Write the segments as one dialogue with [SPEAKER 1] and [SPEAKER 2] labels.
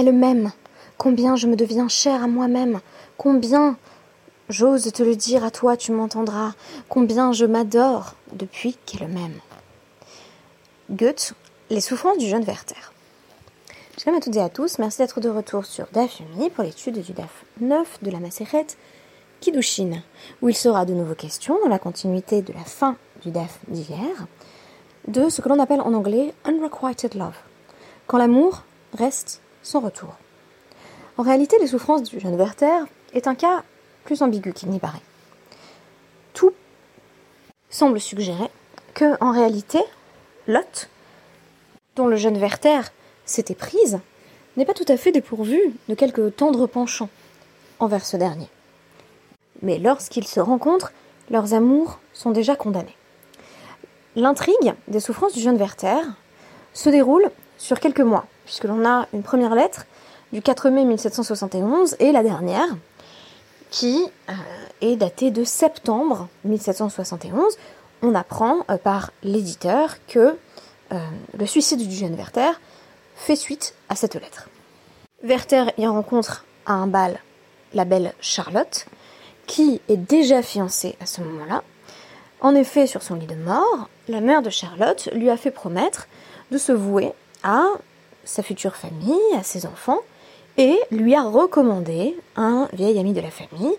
[SPEAKER 1] Elle m'aime. Combien je me deviens chère à moi-même. Combien j'ose te le dire à toi, tu m'entendras. Combien je m'adore depuis qu'elle m'aime. Goethe, Les souffrances du jeune Werther. Shalom à toutes et à tous, merci d'être de retour sur DAF Umi pour l'étude du DAF 9 de la Macérette Kiddushin, où il sera de nouveau question, dans la continuité de la fin du DAF d'hier, de ce que l'on appelle en anglais unrequited love, quand l'amour reste sans retour. En réalité, les souffrances du jeune Werther est un cas plus ambigu qu'il n'y paraît. Tout semble suggérer que, en réalité, Lot, dont le jeune Werther s'était prise, n'est pas tout à fait dépourvu de quelques tendres penchants envers ce dernier. Mais lorsqu'ils se rencontrent, leurs amours sont déjà condamnés. L'intrigue des souffrances du jeune Werther se déroule sur quelques mois, puisque l'on a une première lettre du 4 mai 1771 et la dernière qui euh, est datée de septembre 1771. On apprend euh, par l'éditeur que euh, le suicide du jeune Werther fait suite à cette lettre. Werther y rencontre à un bal la belle Charlotte, qui est déjà fiancée à ce moment-là, en effet, sur son lit de mort, la mère de Charlotte lui a fait promettre de se vouer à sa future famille, à ses enfants, et lui a recommandé un vieil ami de la famille,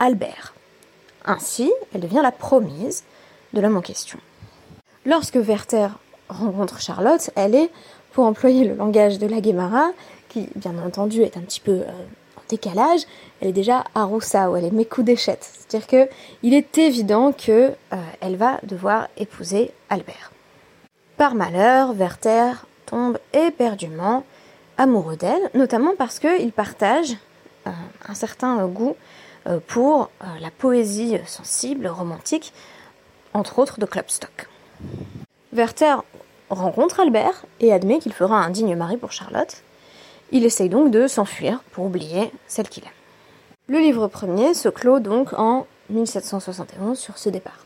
[SPEAKER 1] Albert. Ainsi, elle devient la promise de l'homme en question. Lorsque Werther rencontre Charlotte, elle est, pour employer le langage de la Guémara, qui bien entendu est un petit peu euh, décalage, elle est déjà à Roussao, elle est mes coups d'échette. C'est-à-dire que il est évident que euh, elle va devoir épouser Albert. Par malheur, Werther tombe éperdument amoureux d'elle, notamment parce qu'il partage euh, un certain goût euh, pour la poésie sensible, romantique, entre autres de Klopstock. Werther rencontre Albert et admet qu'il fera un digne mari pour Charlotte, il essaye donc de s'enfuir pour oublier celle qu'il aime. Le livre premier se clôt donc en 1771 sur ce départ.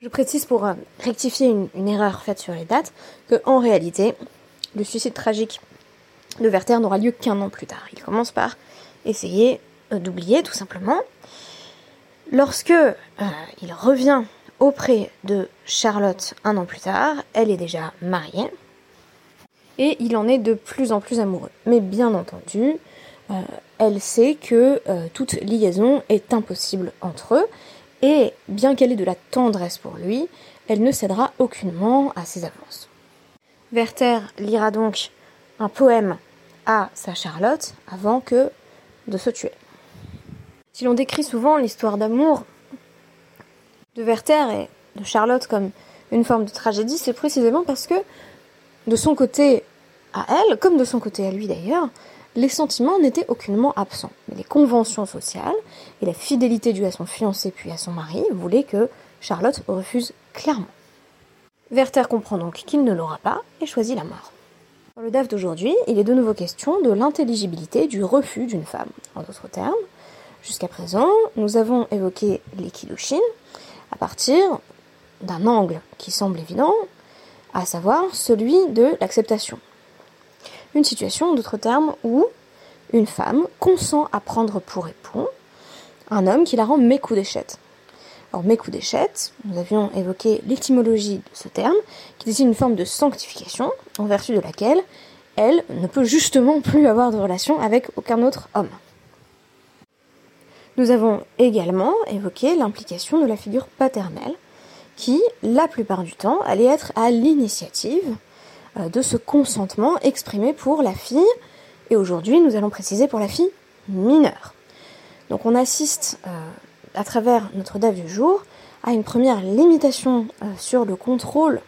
[SPEAKER 1] Je précise pour euh, rectifier une, erreur faite sur les dates que en réalité, le suicide tragique de Werther n'aura lieu qu'un an plus tard. Il commence par essayer euh, d'oublier tout simplement. Lorsque euh, il revient auprès de Charlotte un an plus tard, elle est déjà mariée et il en est de plus en plus amoureux. Mais bien entendu, euh, elle sait que toute liaison est impossible entre eux, et bien qu'elle ait de la tendresse pour lui, elle ne cédera aucunement à ses avances. Werther lira donc un poème à sa Charlotte avant que de se tuer. Si l'on décrit souvent l'histoire d'amour de Werther et de Charlotte comme une forme de tragédie, c'est précisément parce que de son côté à elle, comme de son côté à lui d'ailleurs, les sentiments n'étaient aucunement absents. Mais les conventions sociales et la fidélité due à son fiancé puis à son mari voulaient que Charlotte refuse clairement. Werther comprend donc qu'il ne l'aura pas et choisit la mort. Dans le DAF d'aujourd'hui, il est de nouveau question de l'intelligibilité du refus d'une femme. En d'autres termes, jusqu'à présent, nous avons évoqué les Kiddushin à partir d'un angle qui semble évident, à savoir celui de l'acceptation. Une situation, en d'autres termes, où une femme consent à prendre pour époux un homme qui la rend mécoudéchette. Alors mécoudéchette, nous avions évoqué l'étymologie de ce terme, qui désigne une forme de sanctification, en vertu de laquelle elle ne peut justement plus avoir de relation avec aucun autre homme. Nous avons également évoqué l'implication de la figure paternelle, qui, la plupart du temps, allait être à l'initiative euh, de ce consentement exprimé pour la fille, et aujourd'hui nous allons préciser pour la fille mineure. Donc on assiste euh, à travers notre DAF du jour à une première limitation euh, sur le contrôle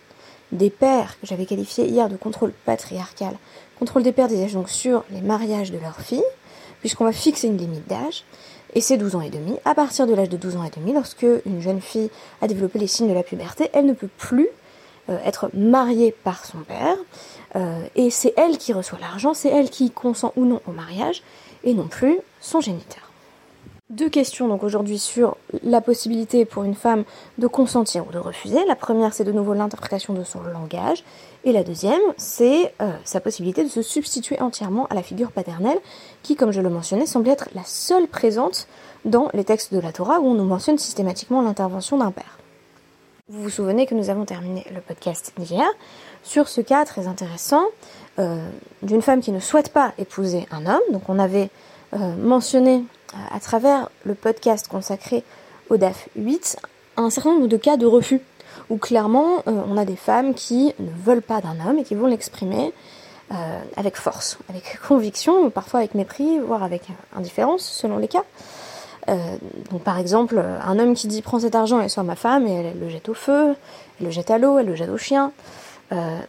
[SPEAKER 1] des pères, que j'avais qualifié hier de contrôle patriarcal, contrôle des pères des donc sur les mariages de leurs filles, puisqu'on va fixer une limite d'âge, et c'est 12 ans et demi. À partir de l'âge de 12 ans et demi, lorsque une jeune fille a développé les signes de la puberté, elle ne peut plus euh, être mariée par son père, euh, et c'est elle qui reçoit l'argent, c'est elle qui consent ou non au mariage, et non plus son géniteur. Deux questions donc aujourd'hui sur la possibilité pour une femme de consentir ou de refuser. La première, c'est de nouveau l'interprétation de son langage. Et la deuxième, c'est euh, sa possibilité de se substituer entièrement à la figure paternelle, qui, comme je le mentionnais, semble être la seule présente dans les textes de la Torah où on nous mentionne systématiquement l'intervention d'un père. Vous vous souvenez que nous avons terminé le podcast d'hier sur ce cas très intéressant euh, d'une femme qui ne souhaite pas épouser un homme. Donc on avait euh, mentionné à travers le podcast consacré au DAF 8 un certain nombre de cas de refus où clairement euh, on a des femmes qui ne veulent pas d'un homme et qui vont l'exprimer euh, avec force, avec conviction, parfois avec mépris, voire avec indifférence selon les cas. Euh, donc par exemple, un homme qui dit prends cet argent et sois ma femme et elle, le jette au feu, elle le jette à l'eau, elle le jette au chien.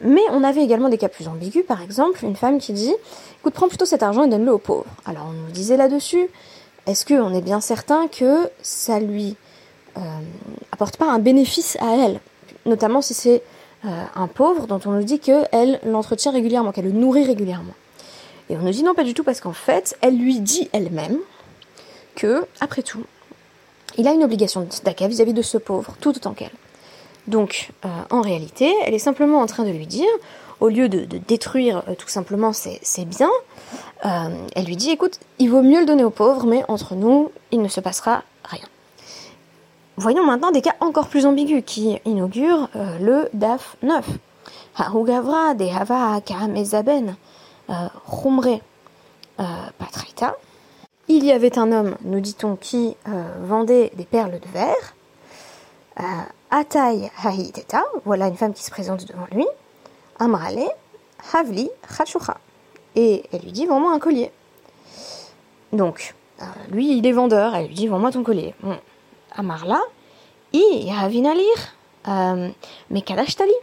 [SPEAKER 1] mais on avait également des cas plus ambigus, par exemple une femme qui dit écoute prends plutôt cet argent et donne-le aux pauvres. Alors on nous disait là-dessus est-ce qu'on est bien certain que ça lui euh, apporte pas un bénéfice à elle? Notamment si c'est euh, un pauvre dont on nous dit qu'elle l'entretient régulièrement, qu'elle le nourrit régulièrement. Et on nous dit non, pas du tout, parce qu'en fait, elle lui dit elle-même que, après tout, il a une obligation de vis-à-vis de ce pauvre, tout autant qu'elle. Donc, euh, en réalité, elle est simplement en train de lui dire, au lieu de, détruire tout simplement ses, biens, euh, elle lui dit écoute, il vaut mieux le donner aux pauvres, mais entre nous, il ne se passera rien. Voyons maintenant des cas encore plus ambigus qui inaugurent euh, le DAF 9. Harugavra de Hava Ezaben Rumre Patraita. Il y avait un homme, nous dit-on, qui euh, vendait des perles de verre. Atai Hahiteta, voilà une femme qui se présente devant lui. Amrale Havli Chashucha et elle lui dit Vends-moi un collier. Donc, euh, lui, il est vendeur, elle lui dit Vends-moi ton collier. Bon, Amarla, i Ravinalir, euh, mais Kadashtali.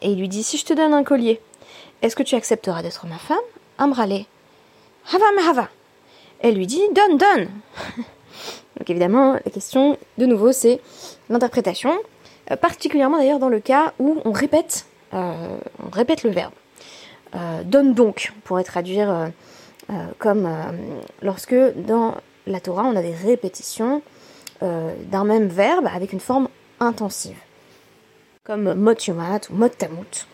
[SPEAKER 1] Et il lui dit Si je te donne un collier, est-ce que tu accepteras d'être ma femme? Amrale, Hava Hava. Elle lui dit Donne, donne Donc évidemment, la question, de nouveau, c'est l'interprétation, euh, particulièrement d'ailleurs dans le cas où on répète, on répète le verbe. Euh, donne donc pourrait traduire euh, euh, comme lorsque dans la Torah on a des répétitions d'un même verbe avec une forme intensive, comme mot yumat ou mot tamut.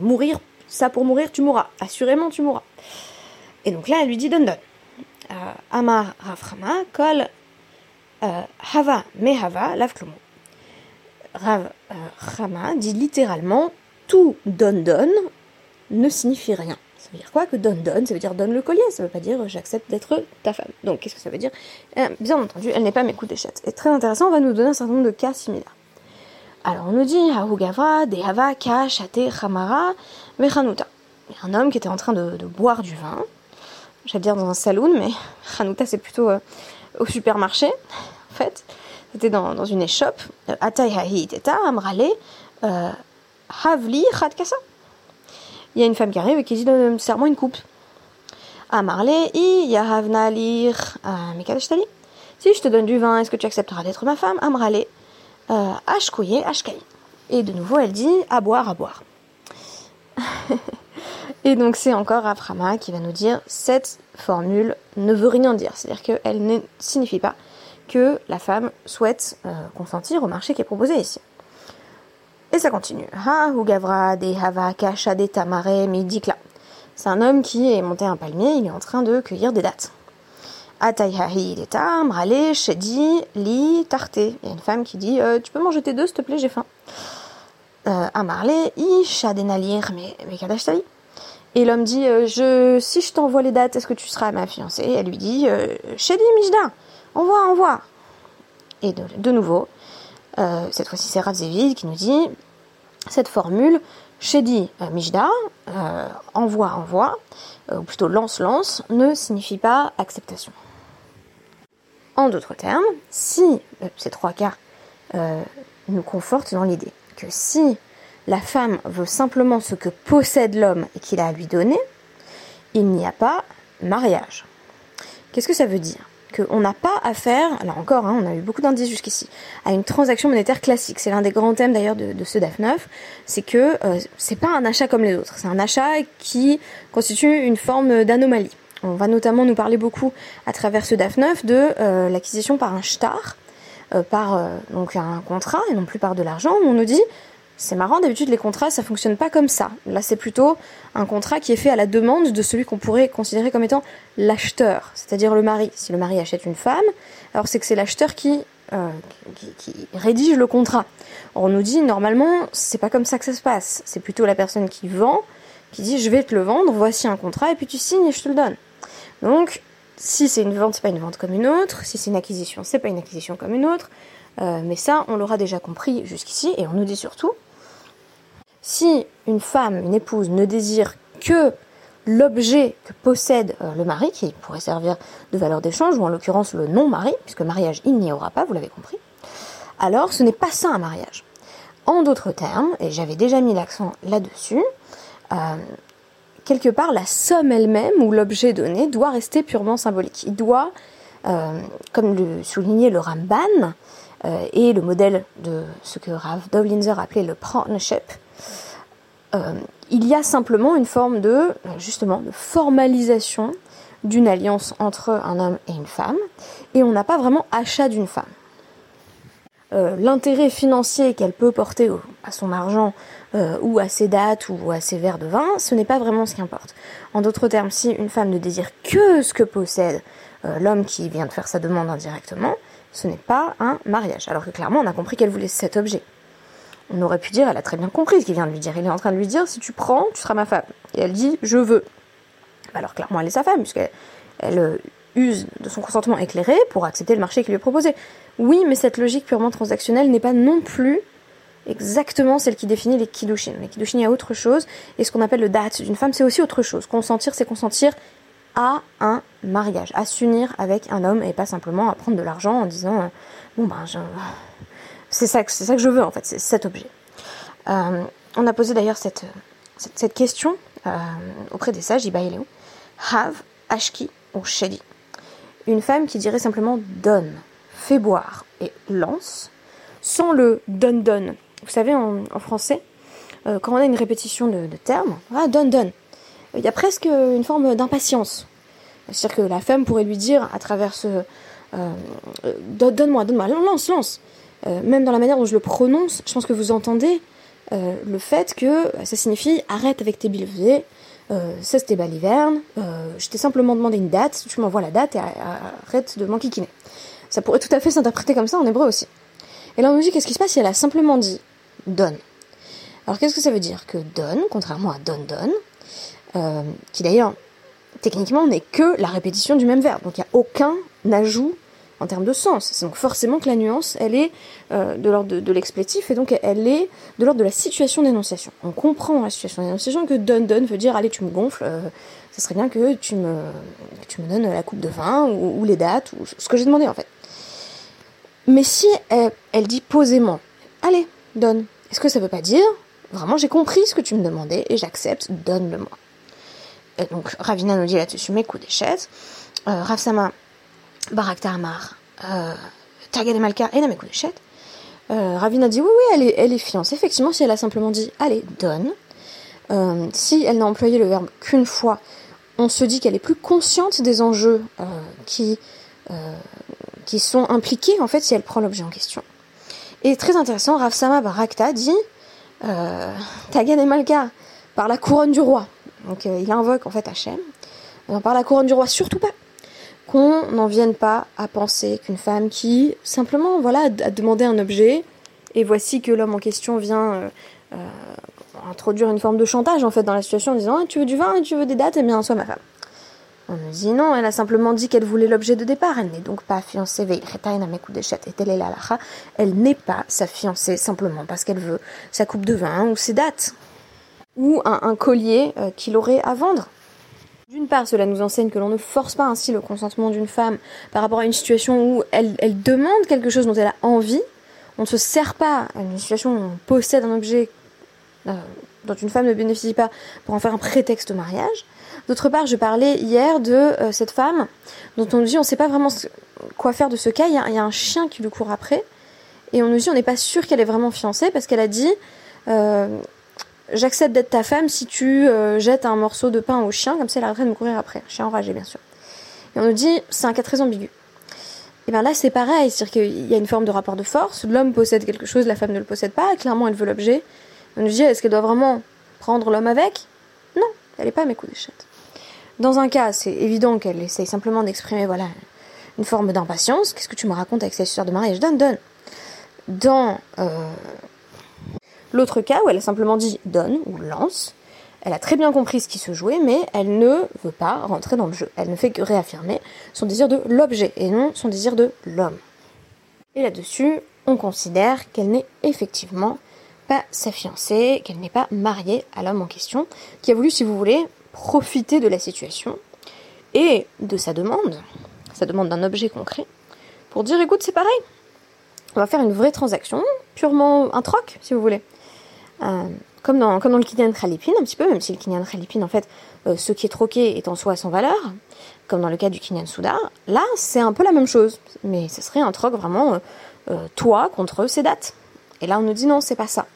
[SPEAKER 1] mourir, ça pour mourir, tu mourras, assurément tu mourras. Et donc là, elle lui dit donne donne. Amar Raframa, kol hava mehava lavklomo. Rav Rama dit littéralement tout donne donne ne signifie rien. Ça veut dire quoi que donne donne Ça veut dire donne le collier, ça veut pas dire j'accepte d'être ta femme. Donc qu'est-ce que ça veut dire? Eh, Bien entendu, elle n'est pas mes coups d'échette. Et très intéressant, on va nous donner un certain nombre de cas similaires. Alors on nous dit Hahugava, Dehava, Ka, Chate, Hamara, Vechanuta. Un homme qui était en train de, boire du vin, j'allais dire dans un saloon, mais Hanuta c'est plutôt euh, au supermarché, en fait. C'était dans, une échoppe. Hahi Teta, Amrale, euh, Havli, il y a une femme qui arrive et qui dit serre-moi une coupe. À Marley, i yahavna lir. Si je te donne du vin, est-ce que tu accepteras d'être ma femme? Amrale, ashkouye, ashkai. Et de nouveau, elle dit à boire, à boire. et donc, c'est encore Aframa qui va nous dire cette formule ne veut rien dire. C'est-à-dire qu'elle ne signifie pas que la femme souhaite euh, consentir au marché qui est proposé ici. Et ça continue. De Hava Kasha de Tamare Midikla. C'est un homme qui est monté un palmier, il est en train de cueillir des dattes. Atayhahi de Tamrale Shedi Li Tarte. Il y a une femme qui dit euh, Tu peux manger tes deux, s'il te plaît, j'ai faim. Euh, Amarle mais. Et l'homme dit euh, je, Si je t'envoie les dates, est-ce que tu seras ma fiancée? Elle lui dit Shedi Mijda, envoie, envoie. Et de, nouveau, cette fois-ci c'est Rav qui nous dit cette formule, Shedi euh, Mijda, euh, envoie, envoie, euh, ou plutôt lance, lance, ne signifie pas acceptation. En d'autres termes, si ces trois cas nous confortent dans l'idée que si la femme veut simplement ce que possède l'homme et qu'il a à lui donner, il n'y a pas mariage. Qu'est-ce que ça veut dire? Qu'on n'a pas affaire, alors encore, hein, on a eu beaucoup d'indices jusqu'ici, à une transaction monétaire classique. C'est l'un des grands thèmes d'ailleurs de, ce DAF 9, c'est que euh, c'est pas un achat comme les autres, c'est un achat qui constitue une forme d'anomalie. On va notamment nous parler beaucoup à travers ce DAF 9 de euh, l'acquisition par un shtar, euh, par euh, donc un contrat et non plus par de l'argent. Où on nous dit c'est marrant, d'habitude les contrats ça fonctionne pas comme ça. Là c'est plutôt un contrat qui est fait à la demande de celui qu'on pourrait considérer comme étant l'acheteur, c'est-à-dire le mari. Si le mari achète une femme, alors c'est que c'est l'acheteur qui, qui, rédige le contrat. on nous dit normalement c'est pas comme ça que ça se passe. C'est plutôt la personne qui vend qui dit je vais te le vendre, voici un contrat et puis tu signes et je te le donne. Donc si c'est une vente, c'est pas une vente comme une autre, si c'est une acquisition, c'est pas une acquisition comme une autre. Euh, mais ça, on l'aura déjà compris jusqu'ici, et on nous dit surtout, si une femme, une épouse ne désire que l'objet que possède euh, le mari, qui pourrait servir de valeur d'échange, ou en l'occurrence le non-mari, puisque mariage il n'y aura pas, vous l'avez compris, alors ce n'est pas ça un mariage. En d'autres termes, et j'avais déjà mis l'accent là-dessus, euh, quelque part, la somme elle-même ou l'objet donné doit rester purement symbolique. Il doit, euh, comme le soulignait le Ramban, euh, et le modèle de ce que Rav Dovlinzer appelait le partnership, il y a simplement une forme de, justement, de formalisation d'une alliance entre un homme et une femme, et on n'a pas vraiment achat d'une femme. L'intérêt financier qu'elle peut porter à son argent euh, ou à ses dates ou à ses verres de vin, ce n'est pas vraiment ce qui importe. En d'autres termes, si une femme ne désire que ce que possède euh, l'homme qui vient de faire sa demande indirectement, ce n'est pas un mariage. Alors que clairement, on a compris qu'elle voulait cet objet. On aurait pu dire, elle a très bien compris ce qu'il vient de lui dire. Il est en train de lui dire, si tu prends, tu seras ma femme. Et elle dit, je veux. Alors clairement, elle est sa femme, puisqu'elle elle, euh, use de son consentement éclairé pour accepter le marché qui lui est proposé. Oui, mais cette logique purement transactionnelle n'est pas non plus exactement celle qui définit les kiddushin. Les kiddushin, il y a autre chose, et ce qu'on appelle le date d'une femme, c'est aussi autre chose. Consentir, c'est consentir à un mariage, à s'unir avec un homme, et pas simplement à prendre de l'argent en disant euh, bon ben c'est ça, ça que je veux en fait, c'est cet objet. Euh, on a posé d'ailleurs cette, question euh, auprès des sages, Ibaïléo. Have, Ashki ou Shedi? Une femme qui dirait simplement donne, fait boire et lance, sans le donne-donne vous savez, en, français, euh, quand on a une répétition de, termes, ah, donne, donne, il y a presque une forme d'impatience. C'est-à-dire que la femme pourrait lui dire à travers ce donne-moi, donne-moi, lance, lance. Euh, même dans la manière dont je le prononce, je pense que vous entendez le fait que ça signifie arrête avec tes billevets, ça c'était baliverne, je t'ai simplement demandé une date, tu m'envoies la date et arrête de m'enquiquiner. Ça pourrait tout à fait s'interpréter comme ça en hébreu aussi. Et là on nous dit qu'est-ce qui se passe? Si elle a simplement dit donne. Alors qu'est-ce que ça veut dire? Que donne, contrairement à donne donne, euh, qui d'ailleurs techniquement n'est que la répétition du même verbe, donc il n'y a aucun ajout en termes de sens. Donc forcément que la nuance, elle est euh, de l'ordre de, l'explétif et donc elle est de l'ordre de la situation d'énonciation. On comprend la situation d'énonciation que donne donne veut dire allez tu me gonfles, euh, ça serait bien que tu me, donnes la coupe de vin ou, les dates ou ce que j'ai demandé en fait. Mais si elle, dit posément allez donne, est-ce que ça veut pas dire vraiment j'ai compris ce que tu me demandais et j'accepte, donne-le-moi. Et donc Ravina nous dit là-dessus mes coups d'échette. Euh, Ravsama, Barak Tarmar, euh, Tagad et Malka et d'échette. Euh, Ravina dit oui, oui, elle est, elle est fiancée. Effectivement, si elle a simplement dit allez, donne. Euh, si elle n'a employé le verbe qu'une fois, on se dit qu'elle est plus consciente des enjeux euh, qui, qui sont impliqués en fait si elle prend l'objet en question. Et très intéressant, Ravsama Barakta dit euh, Tagan et Malka par la couronne du roi. Donc euh, il invoque en fait Hachem. Euh, par la couronne du roi, surtout pas. Qu'on n'en vienne pas à penser qu'une femme qui simplement voilà a demandé un objet et voici que l'homme en question vient euh, introduire une forme de chantage en fait dans la situation en disant ah, tu veux du vin, tu veux des dates, eh bien sois ma femme. On nous dit non, elle a simplement dit qu'elle voulait l'objet de départ, elle n'est donc pas fiancée, Elle n'est pas sa fiancée simplement parce qu'elle veut sa coupe de vin ou ses dates, ou un, collier euh, qu'il aurait à vendre. D'une part, cela nous enseigne que l'on ne force pas ainsi le consentement d'une femme par rapport à une situation où elle, demande quelque chose dont elle a envie. On ne se sert pas à une situation où on possède un objet euh, dont une femme ne bénéficie pas pour en faire un prétexte au mariage. D'autre part, je parlais hier de euh, cette femme dont on nous dit on ne sait pas vraiment quoi faire de ce cas. Il y, a, un chien qui lui court après. Et on nous dit on n'est pas sûr qu'elle est vraiment fiancée parce qu'elle a dit euh, j'accepte d'être ta femme si tu euh, jettes un morceau de pain au chien, comme ça il arrêterait de me courir après. Chien enragé, bien sûr. Et on nous dit, c'est un cas très ambigu. Et bien là, c'est pareil, c'est-à-dire qu'il y a une forme de rapport de force. L'homme possède quelque chose, la femme ne le possède pas. Clairement, elle veut l'objet. On nous dit, est-ce qu'elle doit vraiment prendre l'homme avec? Non, elle n'est pas à mes coups d'échette. Dans un cas, c'est évident qu'elle essaye simplement d'exprimer, voilà, une forme d'impatience. Qu'est-ce que tu me racontes avec cette histoire de mariage? Donne, donne. Dans euh, l'autre cas où elle a simplement dit donne ou lance, elle a très bien compris ce qui se jouait, mais elle ne veut pas rentrer dans le jeu. Elle ne fait que réaffirmer son désir de l'objet et non son désir de l'homme. Et là-dessus, on considère qu'elle n'est effectivement pas sa fiancée, qu'elle n'est pas mariée à l'homme en question, qui a voulu, si vous voulez, profiter de la situation et de sa demande, sa demande d'un objet concret, pour dire écoute, c'est pareil, on va faire une vraie transaction, purement un troc, si vous voulez. Euh, comme dans, le Kinyan Khalipin, un petit peu, même si le Kinyan Khalipin, en fait, euh, ce qui est troqué est en soi sans valeur, comme dans le cas du Kinyan Souda, là, c'est un peu la même chose. Mais ce serait un troc vraiment euh, toi contre ces dates. Et là, on nous dit non, c'est pas ça.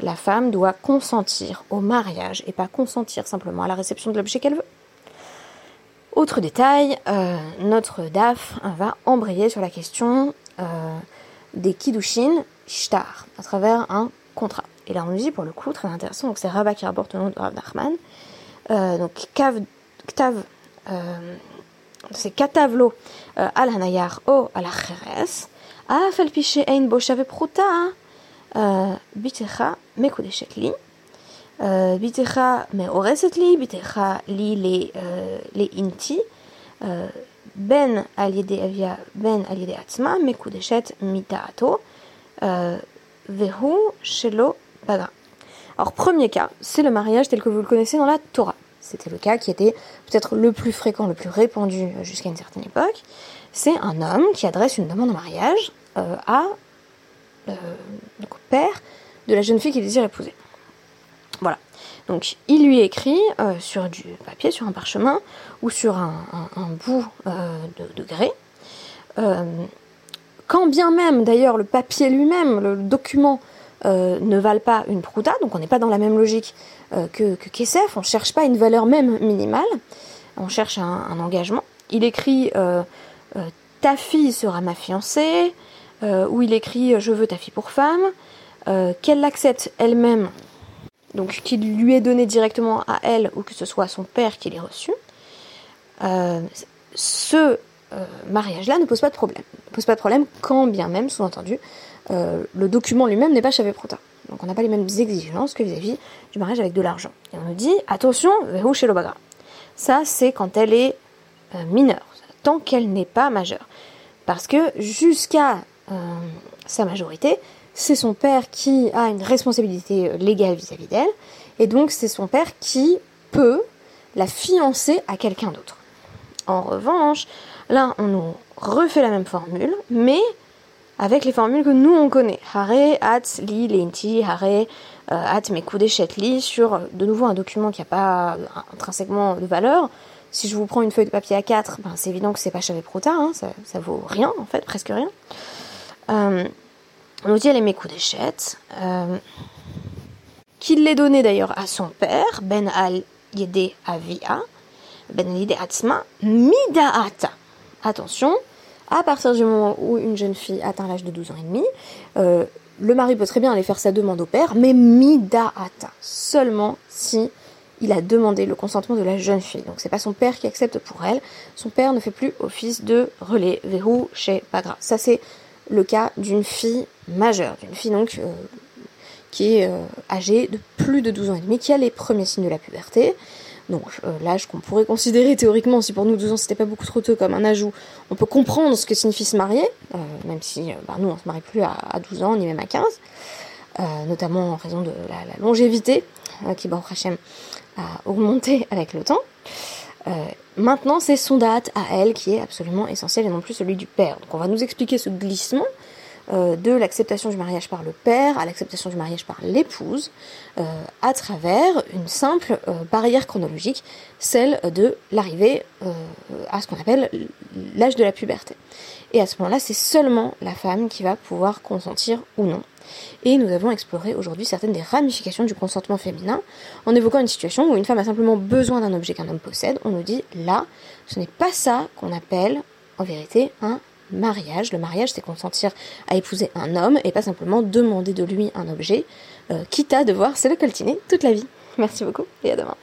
[SPEAKER 1] La femme doit consentir au mariage et pas consentir simplement à la réception de l'objet qu'elle veut. Autre détail, notre DAF va embrayer sur la question des Kiddushin Shtar à travers un contrat. Et là, on nous dit pour le coup, très intéressant, donc c'est Rabat qui rapporte le nom de Rav Nachman. Euh, donc, Kav, Ktav, euh, c'est Katavlo euh, al Hanayar o al Acheres, Afel piché ein boshave pruta, bitecha mekudeshet li, bitecha meoreset li, bitecha li le inti, ben al yede avia, ben al yede atzma, mekudeshet mitaato, vehu shelo alors, premier cas, c'est le mariage tel que vous le connaissez dans la Torah. C'était le cas qui était peut-être le plus fréquent, le plus répandu euh, jusqu'à une certaine époque. C'est un homme qui adresse une demande en mariage euh, à euh, le père de la jeune fille qu'il désire épouser. Voilà. Donc il lui écrit sur du papier, sur un parchemin ou sur un, bout de, grès. quand bien même d'ailleurs le papier lui-même, le document euh, ne valent pas une prouta, donc on n'est pas dans la même logique euh, que, que Kesef, on ne cherche pas une valeur même minimale, on cherche un, engagement. Il écrit euh, ta fille sera ma fiancée, ou il écrit je veux ta fille pour femme, qu'elle l'accepte elle-même, donc qu'il lui ait donné directement à elle, ou que ce soit son père qui l'ait reçu. ce mariage-là ne pose pas de problème. Ne pose pas de problème quand bien même, sous-entendu, euh, le document lui-même n'est pas chavé prota. Donc on n'a pas les mêmes exigences que vis-à-vis du mariage avec de l'argent. Et on nous dit, attention, chez bagra. Ça, c'est quand elle est euh, mineure, tant qu'elle n'est pas majeure. Parce que jusqu'à euh, sa majorité, c'est son père qui a une responsabilité légale vis-à-vis d'elle, et donc c'est son père qui peut la fiancer à quelqu'un d'autre. En revanche, là, on nous refait la même formule, mais avec les formules que nous on connaît. Hare, at, li, lenti, hare, euh, at, mekudeshet, li, sur de nouveau un document qui n'a pas intrinsèquement de valeur. Si je vous prends une feuille de papier A4, ben, c'est évident que c'est pas chavé prota, hein, ça, vaut rien en fait, presque rien. Euh, on nous dit elle est mekudeshet, euh, qu'il l'ait donné d'ailleurs à son père, Ben al Yede Avia, Ben al Yede Atzma, Midaata. Attention, à partir du moment où une jeune fille atteint l'âge de 12 ans et demi, euh, le mari peut très bien aller faire sa demande au père, mais mida'ata, seulement si il a demandé le consentement de la jeune fille. Donc c'est pas son père qui accepte pour elle, son père ne fait plus office de relais, verrou chez Padra. Ça c'est le cas d'une fille majeure, d'une fille donc euh, qui est euh, âgée de plus de 12 ans et demi, qui a les premiers signes de la puberté, donc euh, l'âge qu'on pourrait considérer théoriquement, si pour nous 12 ans c'était pas beaucoup trop tôt comme un où on peut comprendre ce que signifie se marier, euh, même si euh, bah, nous on se marie plus à, 12 ans ni même à 15, notamment en raison de la, longévité qui, bon, Hachem, a augmenté avec le temps. maintenant, c'est son date à elle qui est absolument essentielle et non plus celui du père. Donc on va nous expliquer ce glissement euh, de l'acceptation du mariage par le père à l'acceptation du mariage par l'épouse, euh, à travers une simple euh, barrière chronologique, celle de l'arrivée à ce qu'on appelle l'âge de la puberté. Et à ce moment-là, c'est seulement la femme qui va pouvoir consentir ou non. Et nous avons exploré aujourd'hui certaines des ramifications du consentement féminin en évoquant une situation où une femme a simplement besoin d'un objet qu'un homme possède. On nous dit là, ce n'est pas ça qu'on appelle en vérité un mariage. Le mariage, c'est consentir à épouser un homme et pas simplement demander de lui un objet, euh, quitte à devoir se le coltiner toute la vie. Merci beaucoup et à demain.